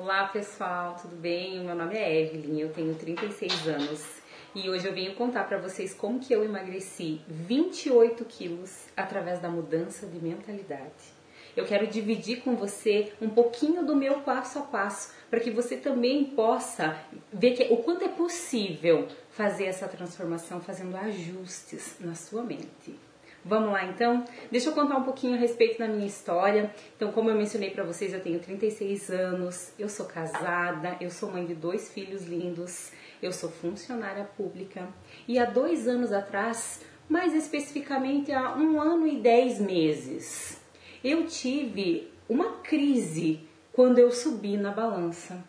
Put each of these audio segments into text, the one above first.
Olá pessoal, tudo bem? Meu nome é Evelyn, eu tenho 36 anos e hoje eu venho contar para vocês como que eu emagreci 28 quilos através da mudança de mentalidade. Eu quero dividir com você um pouquinho do meu passo a passo para que você também possa ver que, o quanto é possível fazer essa transformação fazendo ajustes na sua mente. Vamos lá então? Deixa eu contar um pouquinho a respeito da minha história. Então, como eu mencionei para vocês, eu tenho 36 anos, eu sou casada, eu sou mãe de dois filhos lindos, eu sou funcionária pública e há dois anos atrás, mais especificamente há um ano e dez meses, eu tive uma crise quando eu subi na balança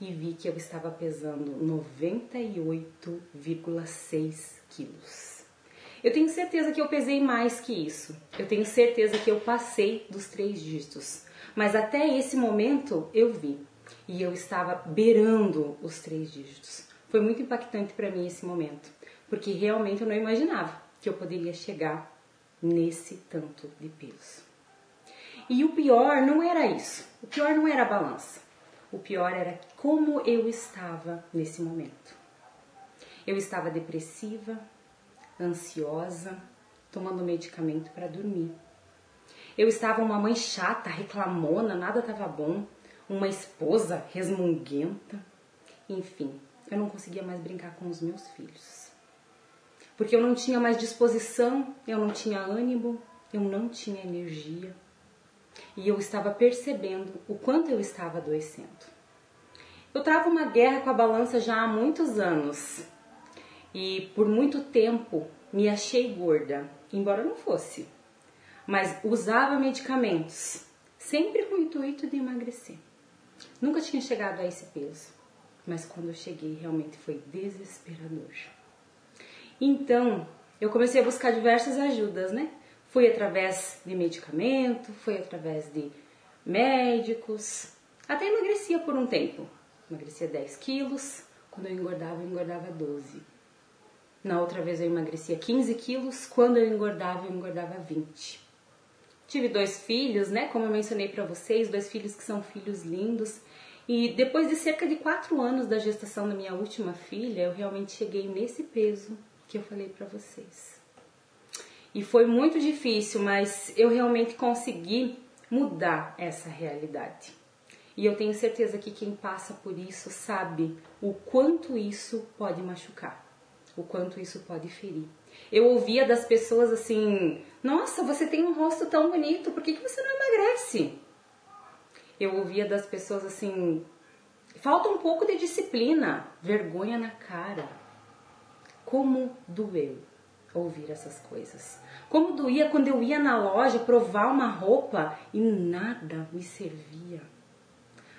e vi que eu estava pesando 98,6 quilos. Eu tenho certeza que eu pesei mais que isso. Eu tenho certeza que eu passei dos três dígitos. Mas até esse momento eu vi. E eu estava beirando os três dígitos. Foi muito impactante para mim esse momento. Porque realmente eu não imaginava que eu poderia chegar nesse tanto de peso. E o pior não era isso. O pior não era a balança. O pior era como eu estava nesse momento. Eu estava depressiva, ansiosa, tomando medicamento para dormir. Eu estava uma mãe chata, reclamona, nada estava bom, uma esposa resmunguenta. Enfim, eu não conseguia mais brincar com os meus filhos. Porque eu não tinha mais disposição, eu não tinha ânimo, eu não tinha energia. E eu estava percebendo o quanto eu estava adoecendo. Eu travo uma guerra com a balança já há muitos anos e por muito tempo me achei gorda, embora não fosse, mas usava medicamentos, sempre com o intuito de emagrecer. Nunca tinha chegado a esse peso, mas quando eu cheguei realmente foi desesperador. Então, eu comecei a buscar diversas ajudas, né? Fui através de medicamento, fui através de médicos, até emagrecia por um tempo. Emagrecia 10 quilos, quando eu engordava, eu engordava 12. Na outra vez eu emagrecia 15 quilos, quando eu engordava, eu engordava 20. Tive dois filhos, né? Como eu mencionei para vocês, dois filhos que são filhos lindos. E depois de cerca de quatro anos da gestação da minha última filha, eu realmente cheguei nesse peso que eu falei para vocês. E foi muito difícil, mas eu realmente consegui mudar essa realidade. E eu tenho certeza que quem passa por isso sabe o quanto isso pode machucar o quanto isso pode ferir. Eu ouvia das pessoas assim: Nossa, você tem um rosto tão bonito, por que, que você não emagrece? Eu ouvia das pessoas assim: Falta um pouco de disciplina, vergonha na cara. Como doeu ouvir essas coisas. Como doía quando eu ia na loja provar uma roupa e nada me servia.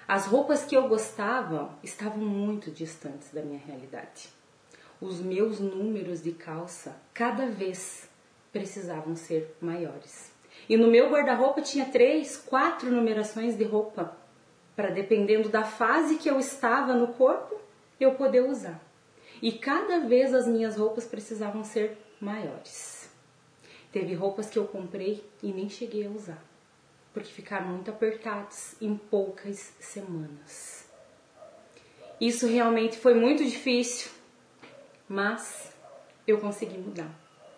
As roupas que eu gostava estavam muito distantes da minha realidade os meus números de calça cada vez precisavam ser maiores. E no meu guarda-roupa tinha três, quatro numerações de roupa, para dependendo da fase que eu estava no corpo, eu poder usar. E cada vez as minhas roupas precisavam ser maiores. Teve roupas que eu comprei e nem cheguei a usar, porque ficaram muito apertadas em poucas semanas. Isso realmente foi muito difícil, mas eu consegui mudar.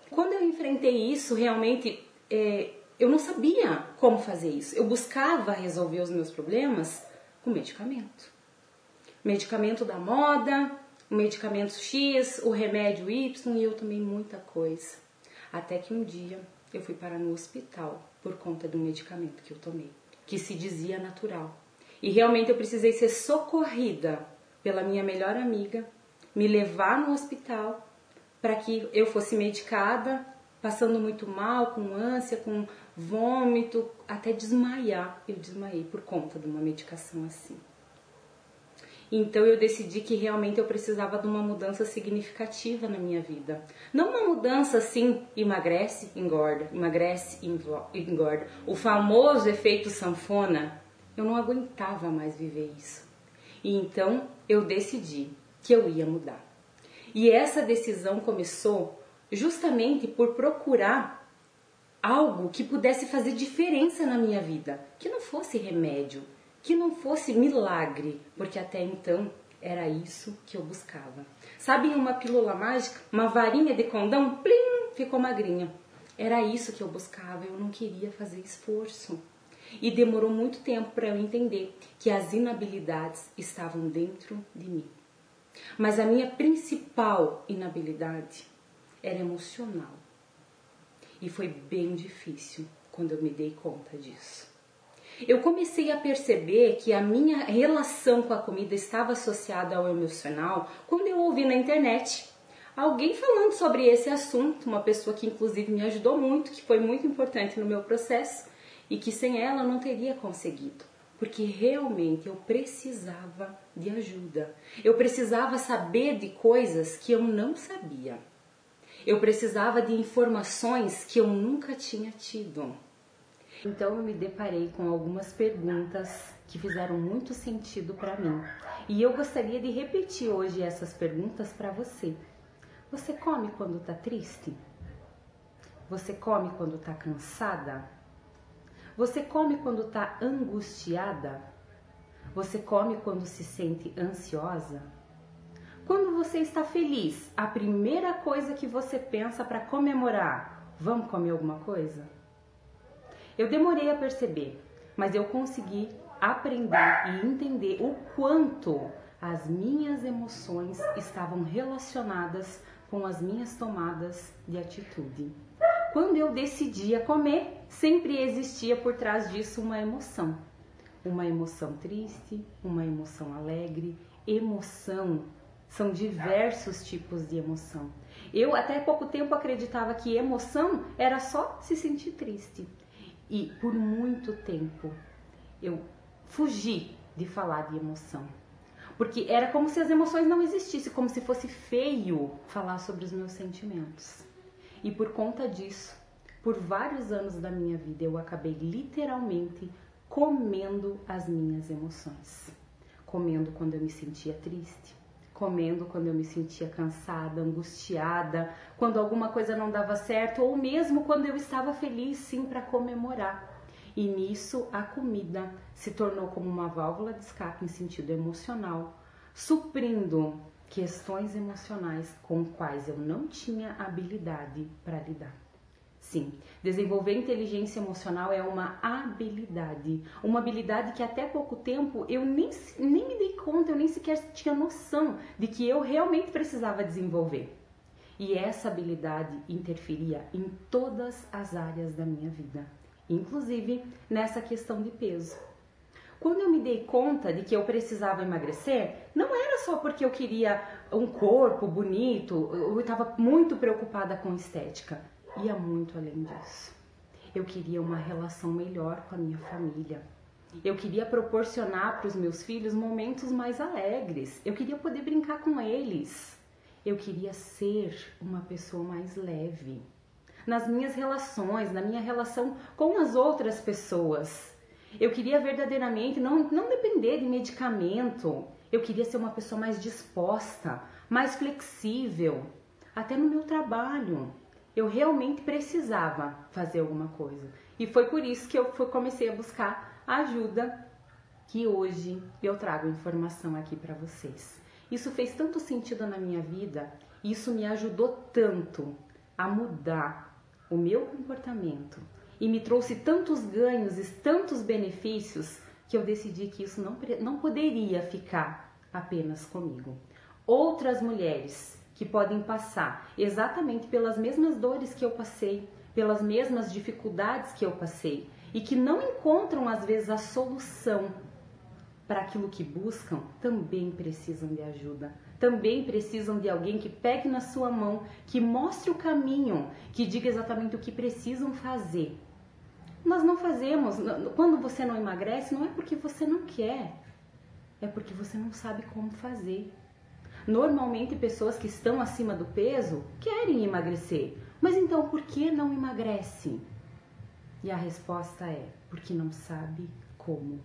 Quando eu enfrentei isso, realmente é, eu não sabia como fazer isso. Eu buscava resolver os meus problemas com medicamento. Medicamento da moda, o medicamento X, o remédio Y e eu tomei muita coisa. Até que um dia eu fui parar no hospital por conta do medicamento que eu tomei, que se dizia natural. E realmente eu precisei ser socorrida pela minha melhor amiga me levar no hospital para que eu fosse medicada, passando muito mal, com ânsia, com vômito, até desmaiar. Eu desmaiei por conta de uma medicação assim. Então eu decidi que realmente eu precisava de uma mudança significativa na minha vida. Não uma mudança assim, emagrece, engorda, emagrece, engorda. O famoso efeito sanfona. Eu não aguentava mais viver isso. E então eu decidi que eu ia mudar. E essa decisão começou justamente por procurar algo que pudesse fazer diferença na minha vida, que não fosse remédio, que não fosse milagre, porque até então era isso que eu buscava. Sabe uma pílula mágica? Uma varinha de condão? Plim! Ficou magrinha. Era isso que eu buscava, eu não queria fazer esforço. E demorou muito tempo para eu entender que as inabilidades estavam dentro de mim. Mas a minha principal inabilidade era emocional. E foi bem difícil quando eu me dei conta disso. Eu comecei a perceber que a minha relação com a comida estava associada ao emocional quando eu ouvi na internet alguém falando sobre esse assunto, uma pessoa que inclusive me ajudou muito, que foi muito importante no meu processo e que sem ela eu não teria conseguido, porque realmente eu precisava de ajuda. Eu precisava saber de coisas que eu não sabia. Eu precisava de informações que eu nunca tinha tido. Então eu me deparei com algumas perguntas que fizeram muito sentido para mim. E eu gostaria de repetir hoje essas perguntas para você. Você come quando está triste? Você come quando está cansada? Você come quando está angustiada? Você come quando se sente ansiosa? Quando você está feliz, a primeira coisa que você pensa para comemorar, vamos comer alguma coisa? Eu demorei a perceber, mas eu consegui aprender e entender o quanto as minhas emoções estavam relacionadas com as minhas tomadas de atitude. Quando eu decidia comer, sempre existia por trás disso uma emoção. Uma emoção triste, uma emoção alegre, emoção. São diversos tipos de emoção. Eu até pouco tempo acreditava que emoção era só se sentir triste. E por muito tempo eu fugi de falar de emoção. Porque era como se as emoções não existissem, como se fosse feio falar sobre os meus sentimentos. E por conta disso, por vários anos da minha vida, eu acabei literalmente comendo as minhas emoções. Comendo quando eu me sentia triste, comendo quando eu me sentia cansada, angustiada, quando alguma coisa não dava certo, ou mesmo quando eu estava feliz, sim, para comemorar. E nisso a comida se tornou como uma válvula de escape em sentido emocional, suprindo questões emocionais com quais eu não tinha habilidade para lidar. Sim, desenvolver inteligência emocional é uma habilidade, uma habilidade que até pouco tempo eu nem, nem me dei conta, eu nem sequer tinha noção de que eu realmente precisava desenvolver. E essa habilidade interferia em todas as áreas da minha vida, inclusive nessa questão de peso. Quando eu me dei conta de que eu precisava emagrecer, não era só porque eu queria um corpo bonito, eu estava muito preocupada com estética ia muito além disso. Eu queria uma relação melhor com a minha família. Eu queria proporcionar para os meus filhos momentos mais alegres. Eu queria poder brincar com eles. Eu queria ser uma pessoa mais leve. Nas minhas relações, na minha relação com as outras pessoas. Eu queria verdadeiramente não, não depender de medicamento. Eu queria ser uma pessoa mais disposta, mais flexível, até no meu trabalho eu realmente precisava fazer alguma coisa. E foi por isso que eu comecei a buscar ajuda que hoje eu trago informação aqui para vocês. Isso fez tanto sentido na minha vida, isso me ajudou tanto a mudar o meu comportamento e me trouxe tantos ganhos e tantos benefícios que eu decidi que isso não, não poderia ficar apenas comigo. Outras mulheres que podem passar exatamente pelas mesmas dores que eu passei, pelas mesmas dificuldades que eu passei e que não encontram às vezes a solução para aquilo que buscam, também precisam de ajuda. Também precisam de alguém que pegue na sua mão, que mostre o caminho, que diga exatamente o que precisam fazer. Nós não fazemos, quando você não emagrece, não é porque você não quer, é porque você não sabe como fazer. Normalmente, pessoas que estão acima do peso querem emagrecer, mas então por que não emagrece? E a resposta é: porque não sabe como.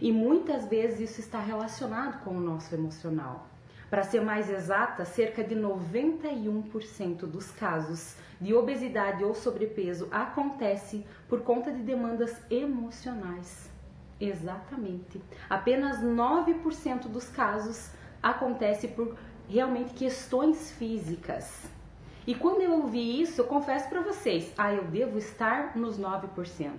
E muitas vezes isso está relacionado com o nosso emocional. Para ser mais exata, cerca de 91% dos casos de obesidade ou sobrepeso acontece por conta de demandas emocionais. Exatamente. Apenas 9% dos casos acontece por realmente questões físicas. E quando eu ouvi isso, eu confesso para vocês, ah, eu devo estar nos 9%.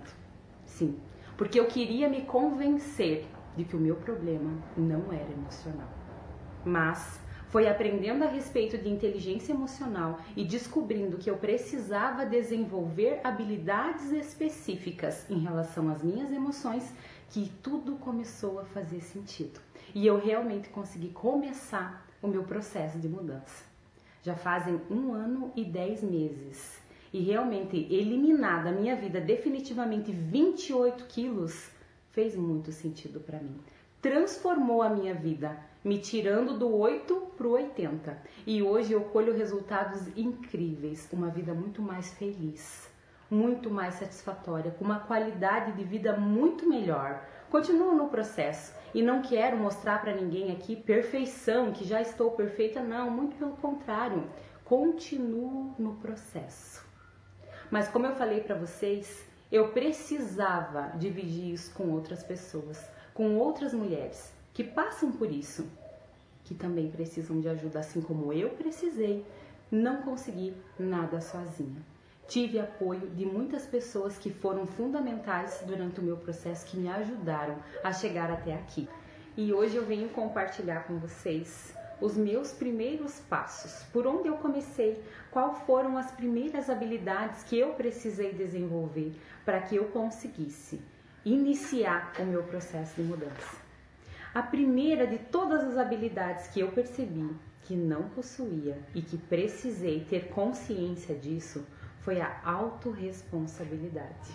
Sim, porque eu queria me convencer de que o meu problema não era emocional. Mas foi aprendendo a respeito de inteligência emocional e descobrindo que eu precisava desenvolver habilidades específicas em relação às minhas emoções que tudo começou a fazer sentido. E eu realmente consegui começar o meu processo de mudança. Já fazem um ano e dez meses. E realmente eliminar da minha vida definitivamente 28 quilos fez muito sentido para mim. Transformou a minha vida me tirando do 8 para o 80. E hoje eu colho resultados incríveis, uma vida muito mais feliz, muito mais satisfatória, com uma qualidade de vida muito melhor. Continuo no processo e não quero mostrar para ninguém aqui perfeição, que já estou perfeita, não, muito pelo contrário. Continuo no processo. Mas como eu falei para vocês, eu precisava dividir isso com outras pessoas, com outras mulheres que passam por isso, que também precisam de ajuda, assim como eu precisei, não consegui nada sozinha. Tive apoio de muitas pessoas que foram fundamentais durante o meu processo, que me ajudaram a chegar até aqui. E hoje eu venho compartilhar com vocês os meus primeiros passos, por onde eu comecei, quais foram as primeiras habilidades que eu precisei desenvolver para que eu conseguisse iniciar o meu processo de mudança. A primeira de todas as habilidades que eu percebi que não possuía e que precisei ter consciência disso foi a autorresponsabilidade.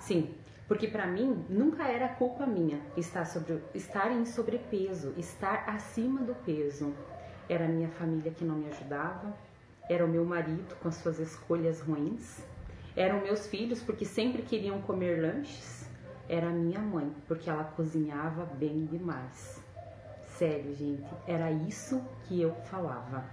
Sim, porque para mim nunca era culpa minha estar, sobre, estar em sobrepeso, estar acima do peso. Era a minha família que não me ajudava, era o meu marido com as suas escolhas ruins, eram meus filhos porque sempre queriam comer lanches, era a minha mãe, porque ela cozinhava bem demais. Sério, gente, era isso que eu falava.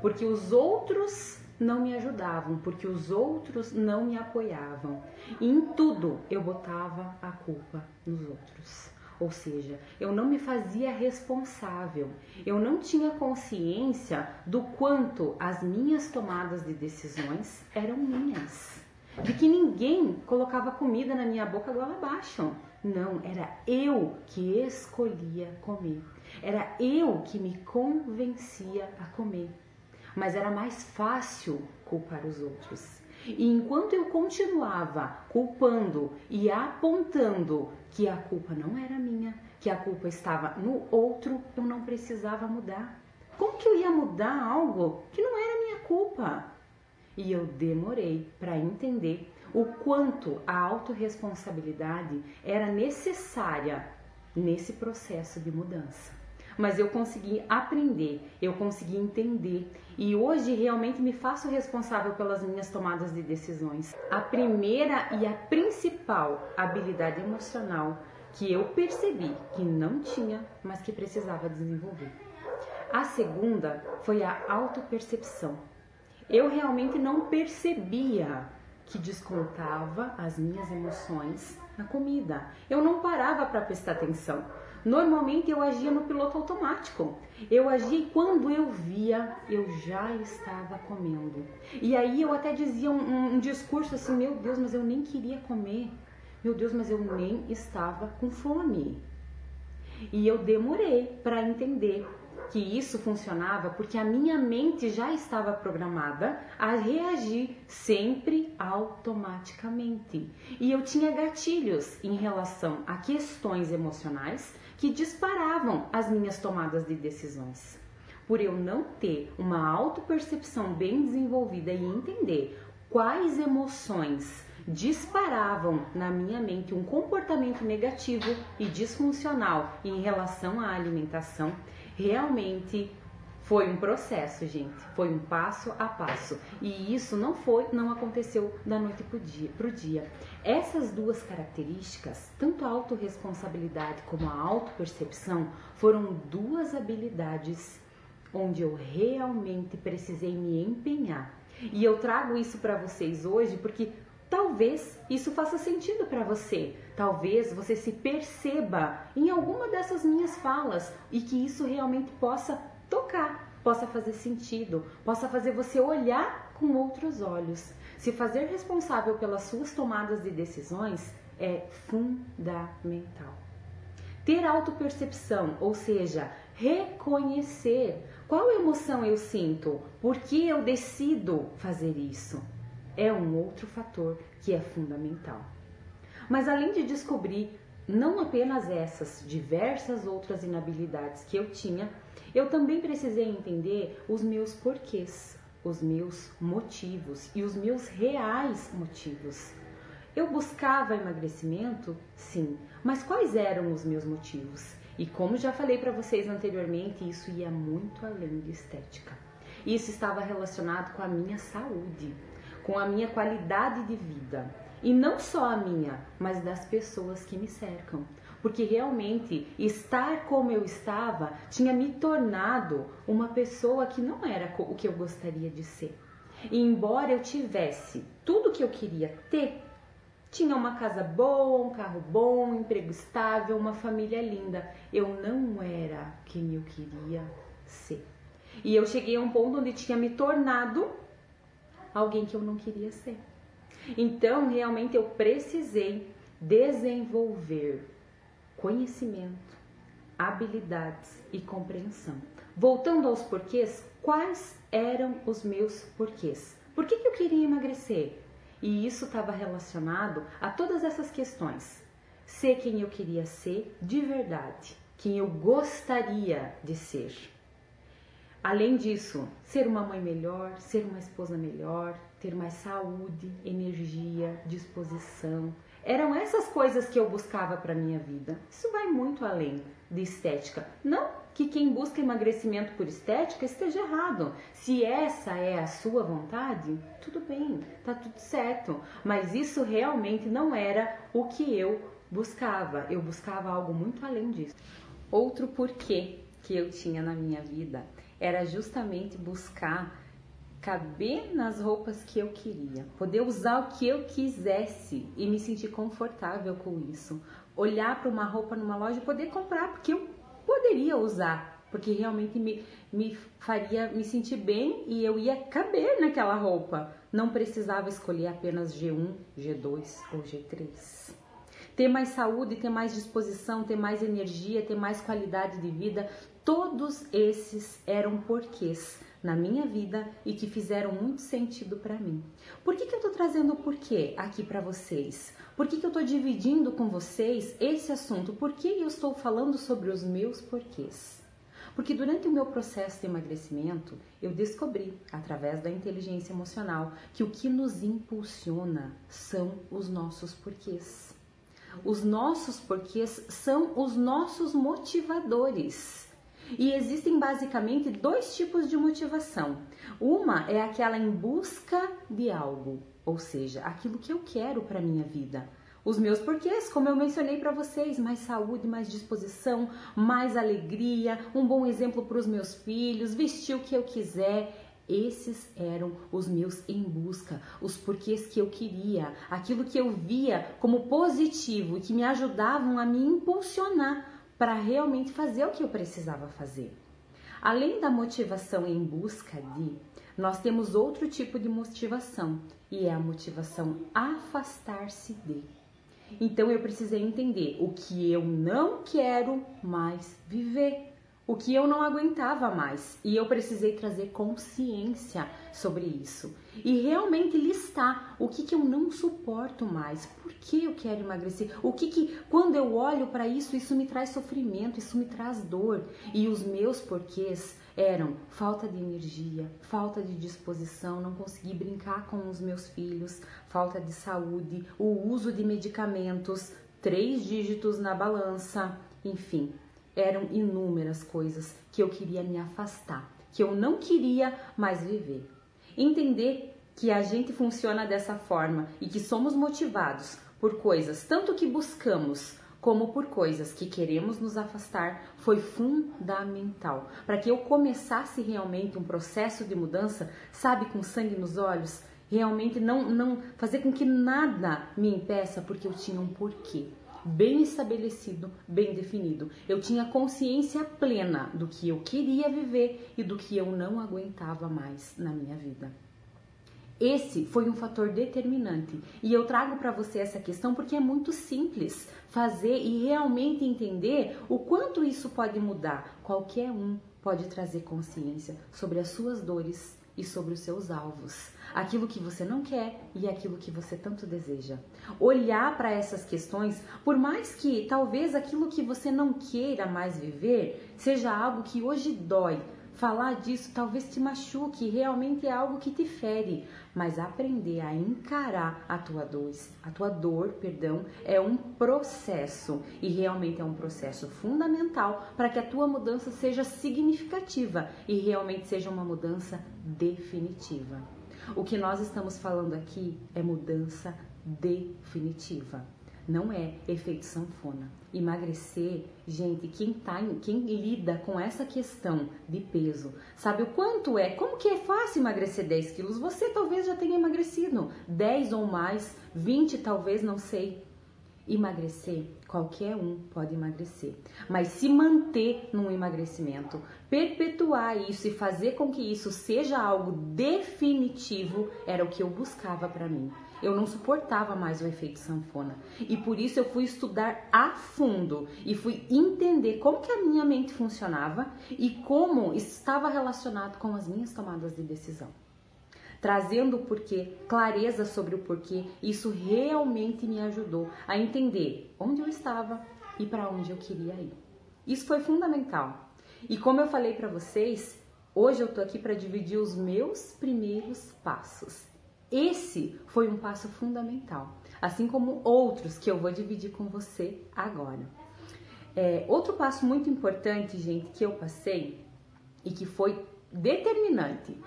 Porque os outros não me ajudavam, porque os outros não me apoiavam. E em tudo eu botava a culpa nos outros. Ou seja, eu não me fazia responsável, eu não tinha consciência do quanto as minhas tomadas de decisões eram minhas de que ninguém colocava comida na minha boca goela abaixo. Não, era eu que escolhia comer. Era eu que me convencia a comer. Mas era mais fácil culpar os outros. E enquanto eu continuava culpando e apontando que a culpa não era minha, que a culpa estava no outro, eu não precisava mudar. Como que eu ia mudar algo que não era minha culpa? e eu demorei para entender o quanto a autorresponsabilidade era necessária nesse processo de mudança. Mas eu consegui aprender, eu consegui entender e hoje realmente me faço responsável pelas minhas tomadas de decisões. A primeira e a principal habilidade emocional que eu percebi que não tinha, mas que precisava desenvolver. A segunda foi a autopercepção eu realmente não percebia que descontava as minhas emoções na comida. Eu não parava para prestar atenção. Normalmente eu agia no piloto automático. Eu agia e quando eu via, eu já estava comendo. E aí eu até dizia um, um, um discurso assim: Meu Deus, mas eu nem queria comer. Meu Deus, mas eu nem estava com fome. E eu demorei para entender que isso funcionava porque a minha mente já estava programada a reagir sempre automaticamente. E eu tinha gatilhos em relação a questões emocionais que disparavam as minhas tomadas de decisões. Por eu não ter uma autopercepção bem desenvolvida e entender quais emoções disparavam na minha mente um comportamento negativo e disfuncional em relação à alimentação, realmente foi um processo, gente. Foi um passo a passo. E isso não foi, não aconteceu da noite para o dia, pro dia. Essas duas características, tanto a autorresponsabilidade como a autopercepção, foram duas habilidades onde eu realmente precisei me empenhar. E eu trago isso para vocês hoje porque talvez isso faça sentido para você. Talvez você se perceba em alguma dessas minhas falas e que isso realmente possa tocar, possa fazer sentido, possa fazer você olhar com outros olhos. Se fazer responsável pelas suas tomadas de decisões é fundamental. Ter autopercepção, ou seja, reconhecer qual emoção eu sinto, por que eu decido fazer isso, é um outro fator que é fundamental. Mas além de descobrir não apenas essas diversas outras inabilidades que eu tinha, eu também precisei entender os meus porquês, os meus motivos e os meus reais motivos. Eu buscava emagrecimento? Sim, mas quais eram os meus motivos? E como já falei para vocês anteriormente, isso ia muito além de estética. Isso estava relacionado com a minha saúde, com a minha qualidade de vida. E não só a minha, mas das pessoas que me cercam. Porque realmente estar como eu estava tinha me tornado uma pessoa que não era o que eu gostaria de ser. E embora eu tivesse tudo que eu queria ter, tinha uma casa boa, um carro bom, um emprego estável, uma família linda. Eu não era quem eu queria ser. E eu cheguei a um ponto onde tinha me tornado alguém que eu não queria ser. Então, realmente eu precisei desenvolver conhecimento, habilidades e compreensão. Voltando aos porquês, quais eram os meus porquês? Por que, que eu queria emagrecer? E isso estava relacionado a todas essas questões. Ser quem eu queria ser de verdade, quem eu gostaria de ser. Além disso, ser uma mãe melhor, ser uma esposa melhor, ter mais saúde, energia, disposição. Eram essas coisas que eu buscava para minha vida. Isso vai muito além de estética. Não que quem busca emagrecimento por estética esteja errado. Se essa é a sua vontade, tudo bem, tá tudo certo. Mas isso realmente não era o que eu buscava. Eu buscava algo muito além disso. Outro porquê que eu tinha na minha vida era justamente buscar caber nas roupas que eu queria, poder usar o que eu quisesse e me sentir confortável com isso. Olhar para uma roupa numa loja e poder comprar porque eu poderia usar, porque realmente me, me faria me sentir bem e eu ia caber naquela roupa. Não precisava escolher apenas G1, G2 ou G3 ter mais saúde, ter mais disposição, ter mais energia, ter mais qualidade de vida, todos esses eram porquês na minha vida e que fizeram muito sentido para mim. Por que, que eu estou trazendo o porquê aqui para vocês? Por que, que eu estou dividindo com vocês esse assunto? Por que eu estou falando sobre os meus porquês? Porque durante o meu processo de emagrecimento, eu descobri, através da inteligência emocional, que o que nos impulsiona são os nossos porquês. Os nossos porquês são os nossos motivadores. E existem basicamente dois tipos de motivação. Uma é aquela em busca de algo, ou seja, aquilo que eu quero para minha vida. Os meus porquês, como eu mencionei para vocês, mais saúde, mais disposição, mais alegria, um bom exemplo para os meus filhos, vestir o que eu quiser, esses eram os meus em busca, os porquês que eu queria, aquilo que eu via como positivo e que me ajudavam a me impulsionar para realmente fazer o que eu precisava fazer. Além da motivação em busca de, nós temos outro tipo de motivação e é a motivação afastar-se de. Então eu precisei entender o que eu não quero mais viver o que eu não aguentava mais. E eu precisei trazer consciência sobre isso. E realmente listar o que, que eu não suporto mais, por que eu quero emagrecer, o que, que quando eu olho para isso, isso me traz sofrimento, isso me traz dor. E os meus porquês eram falta de energia, falta de disposição, não consegui brincar com os meus filhos, falta de saúde, o uso de medicamentos, três dígitos na balança, enfim, eram inúmeras coisas que eu queria me afastar, que eu não queria mais viver. Entender que a gente funciona dessa forma e que somos motivados por coisas tanto que buscamos como por coisas que queremos nos afastar foi fundamental para que eu começasse realmente um processo de mudança, sabe, com sangue nos olhos, realmente não não fazer com que nada me impeça porque eu tinha um porquê. Bem estabelecido, bem definido. Eu tinha consciência plena do que eu queria viver e do que eu não aguentava mais na minha vida. Esse foi um fator determinante e eu trago para você essa questão porque é muito simples fazer e realmente entender o quanto isso pode mudar. Qualquer um pode trazer consciência sobre as suas dores e sobre os seus alvos, aquilo que você não quer e aquilo que você tanto deseja. Olhar para essas questões, por mais que talvez aquilo que você não queira mais viver seja algo que hoje dói, Falar disso talvez te machuque, realmente é algo que te fere, mas aprender a encarar a tua dor, a tua dor, perdão, é um processo e realmente é um processo fundamental para que a tua mudança seja significativa e realmente seja uma mudança definitiva. O que nós estamos falando aqui é mudança definitiva não é efeito sanfona. Emagrecer, gente, quem, tá, quem lida com essa questão de peso, sabe o quanto é? Como que é fácil emagrecer 10 quilos? Você talvez já tenha emagrecido 10 ou mais, 20 talvez, não sei. Emagrecer, qualquer um pode emagrecer, mas se manter num emagrecimento, perpetuar isso e fazer com que isso seja algo definitivo era o que eu buscava para mim. Eu não suportava mais o efeito sanfona. E por isso eu fui estudar a fundo e fui entender como que a minha mente funcionava e como estava relacionado com as minhas tomadas de decisão. Trazendo o porquê, clareza sobre o porquê, isso realmente me ajudou a entender onde eu estava e para onde eu queria ir. Isso foi fundamental. E como eu falei para vocês, hoje eu tô aqui para dividir os meus primeiros passos. Esse foi um passo fundamental, assim como outros que eu vou dividir com você agora. É, outro passo muito importante, gente, que eu passei e que foi determinante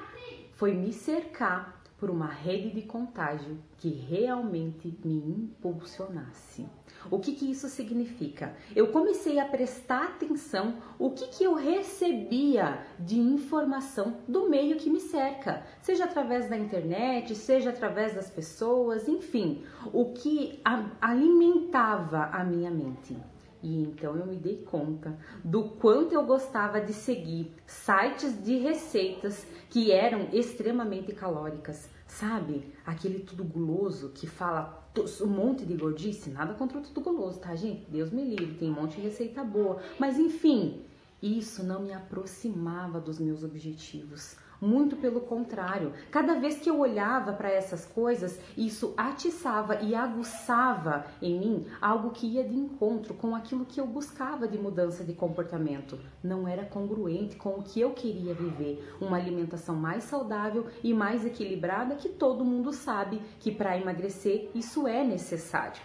foi me cercar por uma rede de contágio que realmente me impulsionasse. O que, que isso significa? Eu comecei a prestar atenção o que, que eu recebia de informação do meio que me cerca, seja através da internet, seja através das pessoas, enfim, o que alimentava a minha mente. E então eu me dei conta do quanto eu gostava de seguir sites de receitas que eram extremamente calóricas. Sabe? Aquele tudo guloso que fala um monte de gordice, nada contra o tudo guloso, tá, gente? Deus me livre, tem um monte de receita boa. Mas enfim, isso não me aproximava dos meus objetivos. Muito pelo contrário, cada vez que eu olhava para essas coisas, isso atiçava e aguçava em mim algo que ia de encontro com aquilo que eu buscava de mudança de comportamento. Não era congruente com o que eu queria viver, uma alimentação mais saudável e mais equilibrada que todo mundo sabe que para emagrecer isso é necessário.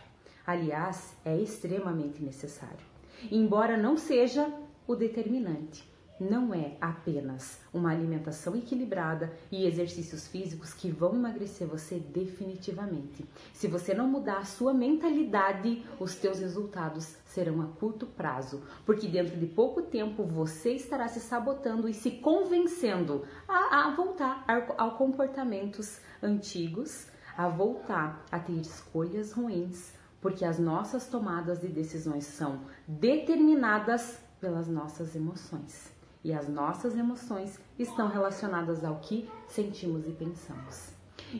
Aliás, é extremamente necessário. Embora não seja o determinante não é apenas uma alimentação equilibrada e exercícios físicos que vão emagrecer você definitivamente. Se você não mudar a sua mentalidade, os teus resultados serão a curto prazo, porque dentro de pouco tempo você estará se sabotando e se convencendo a, a voltar a, a comportamentos antigos, a voltar a ter escolhas ruins, porque as nossas tomadas de decisões são determinadas pelas nossas emoções e as nossas emoções estão relacionadas ao que sentimos e pensamos.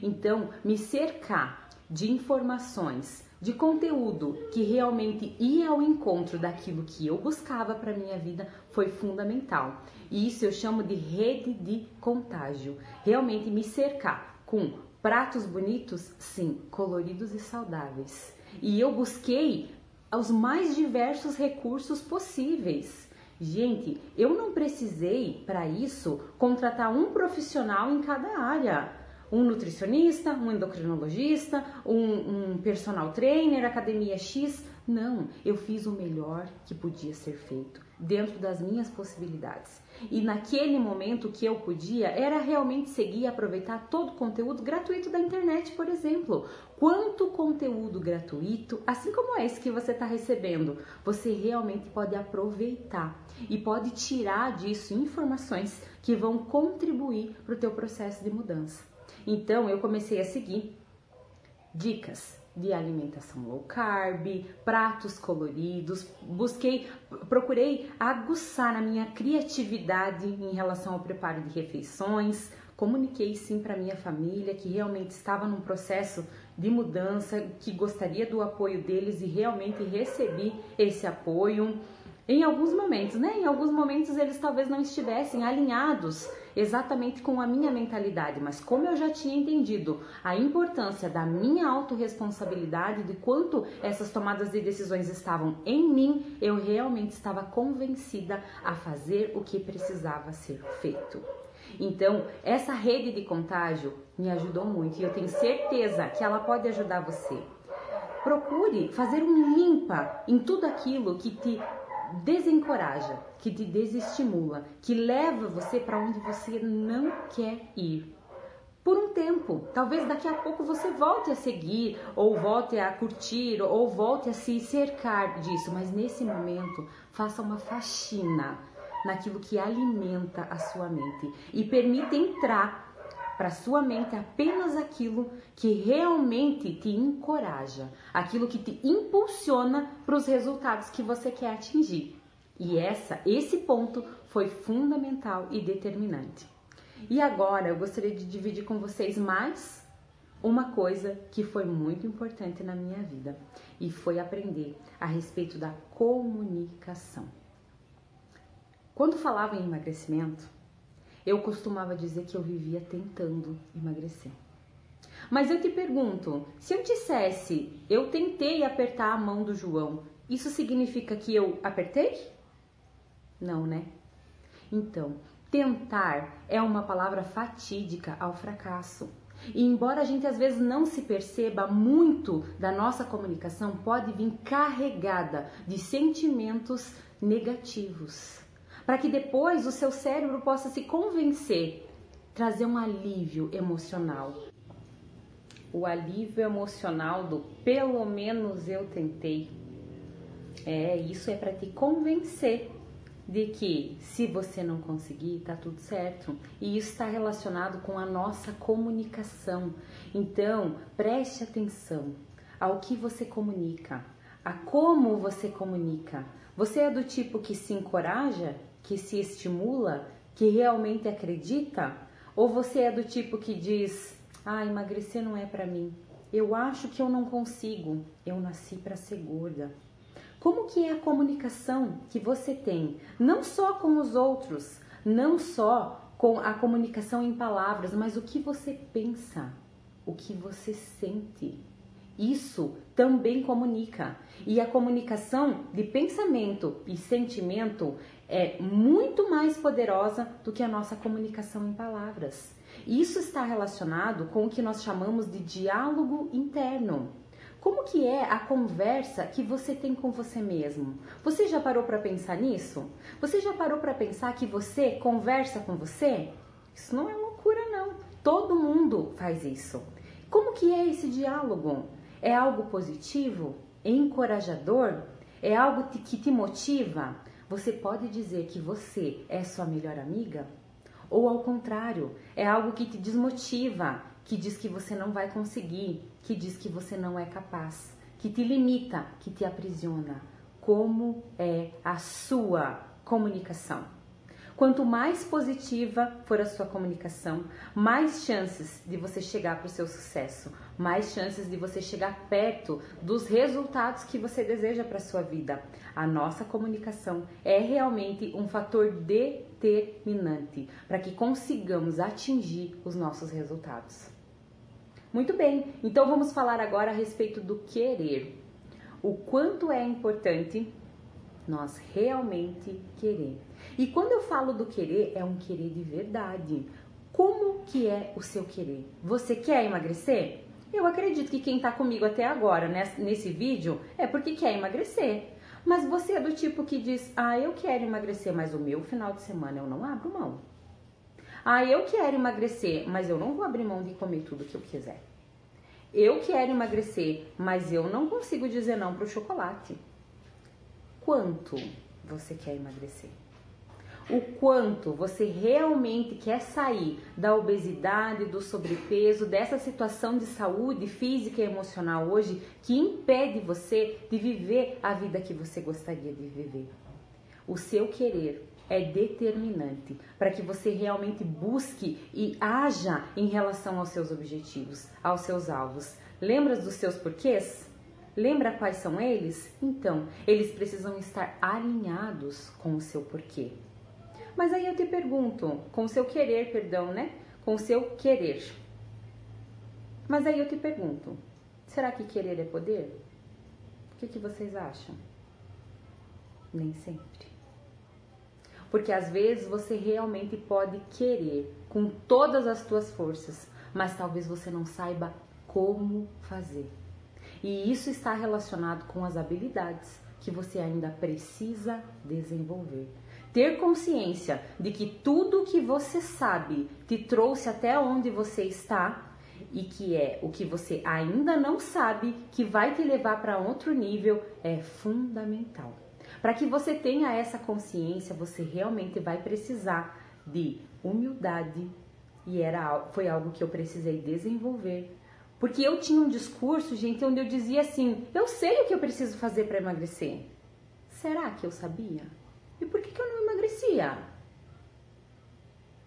Então, me cercar de informações, de conteúdo que realmente ia ao encontro daquilo que eu buscava para minha vida foi fundamental. E isso eu chamo de rede de contágio. Realmente me cercar com pratos bonitos, sim, coloridos e saudáveis. E eu busquei os mais diversos recursos possíveis Gente, eu não precisei para isso contratar um profissional em cada área. Um nutricionista, um endocrinologista, um, um personal trainer, academia X. Não, eu fiz o melhor que podia ser feito dentro das minhas possibilidades. E naquele momento que eu podia era realmente seguir e aproveitar todo o conteúdo gratuito da internet, por exemplo. Quanto conteúdo gratuito, assim como esse que você está recebendo, você realmente pode aproveitar e pode tirar disso informações que vão contribuir para o teu processo de mudança. Então eu comecei a seguir dicas de alimentação low carb, pratos coloridos, busquei, procurei aguçar a minha criatividade em relação ao preparo de refeições, comuniquei sim para minha família que realmente estava num processo de mudança, que gostaria do apoio deles e realmente recebi esse apoio. Em alguns momentos, né? Em alguns momentos eles talvez não estivessem alinhados exatamente com a minha mentalidade, mas como eu já tinha entendido a importância da minha autorresponsabilidade, de quanto essas tomadas de decisões estavam em mim, eu realmente estava convencida a fazer o que precisava ser feito. Então, essa rede de contágio me ajudou muito e eu tenho certeza que ela pode ajudar você. Procure fazer um limpa em tudo aquilo que te desencoraja, que te desestimula, que leva você para onde você não quer ir. Por um tempo, talvez daqui a pouco você volte a seguir, ou volte a curtir, ou volte a se cercar disso, mas nesse momento, faça uma faxina naquilo que alimenta a sua mente e permita entrar para sua mente apenas aquilo que realmente te encoraja, aquilo que te impulsiona para os resultados que você quer atingir. E essa, esse ponto foi fundamental e determinante. E agora eu gostaria de dividir com vocês mais uma coisa que foi muito importante na minha vida e foi aprender a respeito da comunicação. Quando falava em emagrecimento, eu costumava dizer que eu vivia tentando emagrecer. Mas eu te pergunto, se eu dissesse eu tentei apertar a mão do João, isso significa que eu apertei? Não, né? Então, tentar é uma palavra fatídica ao fracasso. E embora a gente às vezes não se perceba, muito da nossa comunicação pode vir carregada de sentimentos negativos para que depois o seu cérebro possa se convencer, trazer um alívio emocional. O alívio emocional do pelo menos eu tentei. É, isso é para te convencer de que se você não conseguir, tá tudo certo. E isso está relacionado com a nossa comunicação. Então, preste atenção ao que você comunica, a como você comunica. Você é do tipo que se encoraja que se estimula, que realmente acredita? Ou você é do tipo que diz: "Ah, emagrecer não é para mim. Eu acho que eu não consigo. Eu nasci para ser gorda." Como que é a comunicação que você tem, não só com os outros, não só com a comunicação em palavras, mas o que você pensa, o que você sente. Isso também comunica. E a comunicação de pensamento e sentimento é muito mais poderosa do que a nossa comunicação em palavras. Isso está relacionado com o que nós chamamos de diálogo interno. Como que é a conversa que você tem com você mesmo? Você já parou para pensar nisso? Você já parou para pensar que você conversa com você? Isso não é loucura não. Todo mundo faz isso. Como que é esse diálogo? É algo positivo? É encorajador? É algo que te motiva? Você pode dizer que você é sua melhor amiga? Ou ao contrário, é algo que te desmotiva, que diz que você não vai conseguir, que diz que você não é capaz, que te limita, que te aprisiona. Como é a sua comunicação? Quanto mais positiva for a sua comunicação, mais chances de você chegar para o seu sucesso, mais chances de você chegar perto dos resultados que você deseja para a sua vida. A nossa comunicação é realmente um fator determinante para que consigamos atingir os nossos resultados. Muito bem, então vamos falar agora a respeito do querer. O quanto é importante nós realmente querer. E quando eu falo do querer, é um querer de verdade. Como que é o seu querer? Você quer emagrecer? Eu acredito que quem está comigo até agora nesse vídeo é porque quer emagrecer. Mas você é do tipo que diz: Ah, eu quero emagrecer, mas o meu final de semana eu não abro mão. Ah, eu quero emagrecer, mas eu não vou abrir mão de comer tudo que eu quiser. Eu quero emagrecer, mas eu não consigo dizer não para o chocolate. Quanto você quer emagrecer? O quanto você realmente quer sair da obesidade, do sobrepeso, dessa situação de saúde física e emocional hoje que impede você de viver a vida que você gostaria de viver. O seu querer é determinante para que você realmente busque e haja em relação aos seus objetivos, aos seus alvos. Lembra dos seus porquês? Lembra quais são eles? Então, eles precisam estar alinhados com o seu porquê. Mas aí eu te pergunto, com o seu querer, perdão, né? Com o seu querer. Mas aí eu te pergunto, será que querer é poder? O que, que vocês acham? Nem sempre. Porque às vezes você realmente pode querer com todas as suas forças, mas talvez você não saiba como fazer. E isso está relacionado com as habilidades que você ainda precisa desenvolver. Ter consciência de que tudo que você sabe te trouxe até onde você está e que é o que você ainda não sabe que vai te levar para outro nível é fundamental. Para que você tenha essa consciência, você realmente vai precisar de humildade e era foi algo que eu precisei desenvolver. Porque eu tinha um discurso, gente, onde eu dizia assim: "Eu sei o que eu preciso fazer para emagrecer". Será que eu sabia? E por que, que eu não emagrecia?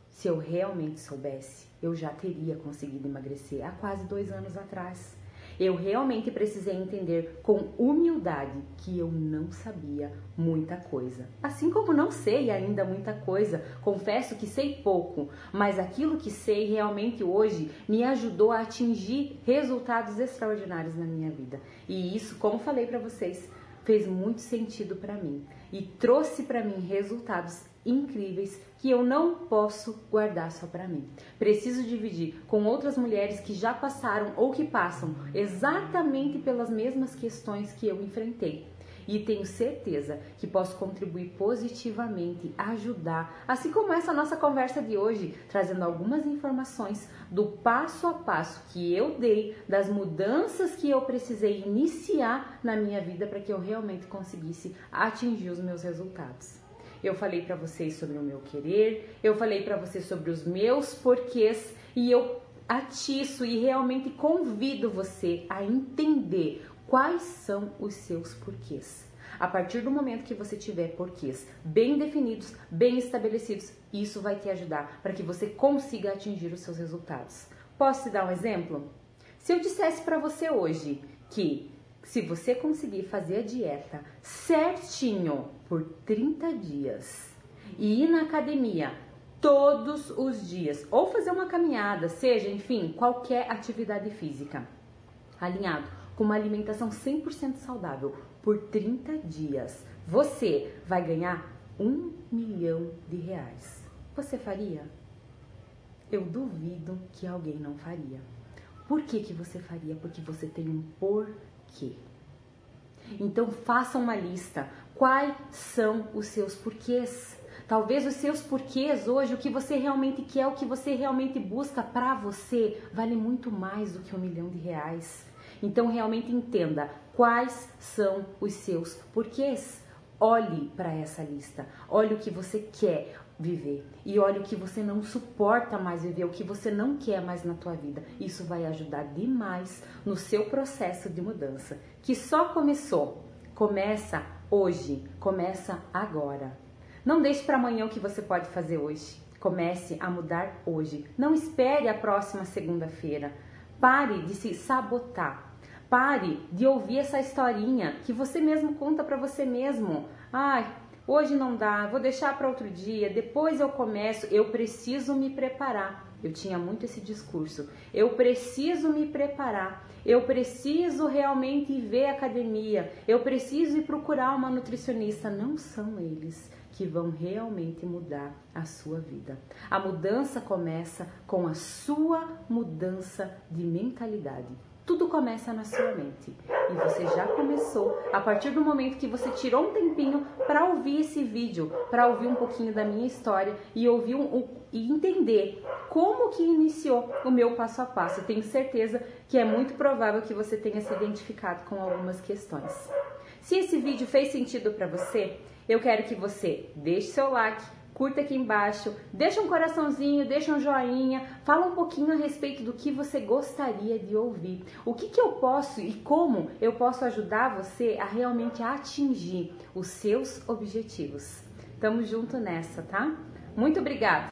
Se eu realmente soubesse, eu já teria conseguido emagrecer há quase dois anos atrás. Eu realmente precisei entender com humildade que eu não sabia muita coisa. Assim como não sei ainda muita coisa, confesso que sei pouco, mas aquilo que sei realmente hoje me ajudou a atingir resultados extraordinários na minha vida. E isso, como falei para vocês, fez muito sentido para mim e trouxe para mim resultados incríveis que eu não posso guardar só para mim. Preciso dividir com outras mulheres que já passaram ou que passam exatamente pelas mesmas questões que eu enfrentei e tenho certeza que posso contribuir positivamente, ajudar, assim como essa nossa conversa de hoje, trazendo algumas informações do passo a passo que eu dei, das mudanças que eu precisei iniciar na minha vida para que eu realmente conseguisse atingir os meus resultados. Eu falei para vocês sobre o meu querer, eu falei para vocês sobre os meus porquês e eu atiço e realmente convido você a entender quais são os seus porquês. A partir do momento que você tiver porquês bem definidos, bem estabelecidos, isso vai te ajudar para que você consiga atingir os seus resultados. Posso te dar um exemplo? Se eu dissesse para você hoje que se você conseguir fazer a dieta certinho por 30 dias e ir na academia todos os dias, ou fazer uma caminhada, seja, enfim, qualquer atividade física, alinhado com uma alimentação 100% saudável por 30 dias, você vai ganhar um milhão de reais. Você faria? Eu duvido que alguém não faria. Por que, que você faria? Porque você tem um porquê. Então faça uma lista. Quais são os seus porquês? Talvez os seus porquês hoje, o que você realmente quer, o que você realmente busca para você, vale muito mais do que um milhão de reais. Então realmente entenda quais são os seus porquês. Olhe para essa lista, olhe o que você quer viver e olhe o que você não suporta mais viver, o que você não quer mais na tua vida. Isso vai ajudar demais no seu processo de mudança, que só começou. Começa hoje, começa agora. Não deixe para amanhã o que você pode fazer hoje. Comece a mudar hoje. Não espere a próxima segunda-feira. Pare de se sabotar. Pare de ouvir essa historinha que você mesmo conta para você mesmo. Ai, hoje não dá, vou deixar para outro dia, depois eu começo, eu preciso me preparar. Eu tinha muito esse discurso. Eu preciso me preparar. Eu preciso realmente ver academia. Eu preciso ir procurar uma nutricionista. Não são eles que vão realmente mudar a sua vida. A mudança começa com a sua mudança de mentalidade. Tudo começa na sua mente. E você já começou a partir do momento que você tirou um tempinho para ouvir esse vídeo, para ouvir um pouquinho da minha história e ouvir um, um, e entender como que iniciou o meu passo a passo. tenho certeza que é muito provável que você tenha se identificado com algumas questões. Se esse vídeo fez sentido para você, eu quero que você deixe seu like, curta aqui embaixo, deixa um coraçãozinho, deixa um joinha, fala um pouquinho a respeito do que você gostaria de ouvir. O que, que eu posso e como eu posso ajudar você a realmente atingir os seus objetivos. Tamo junto nessa, tá? Muito obrigada!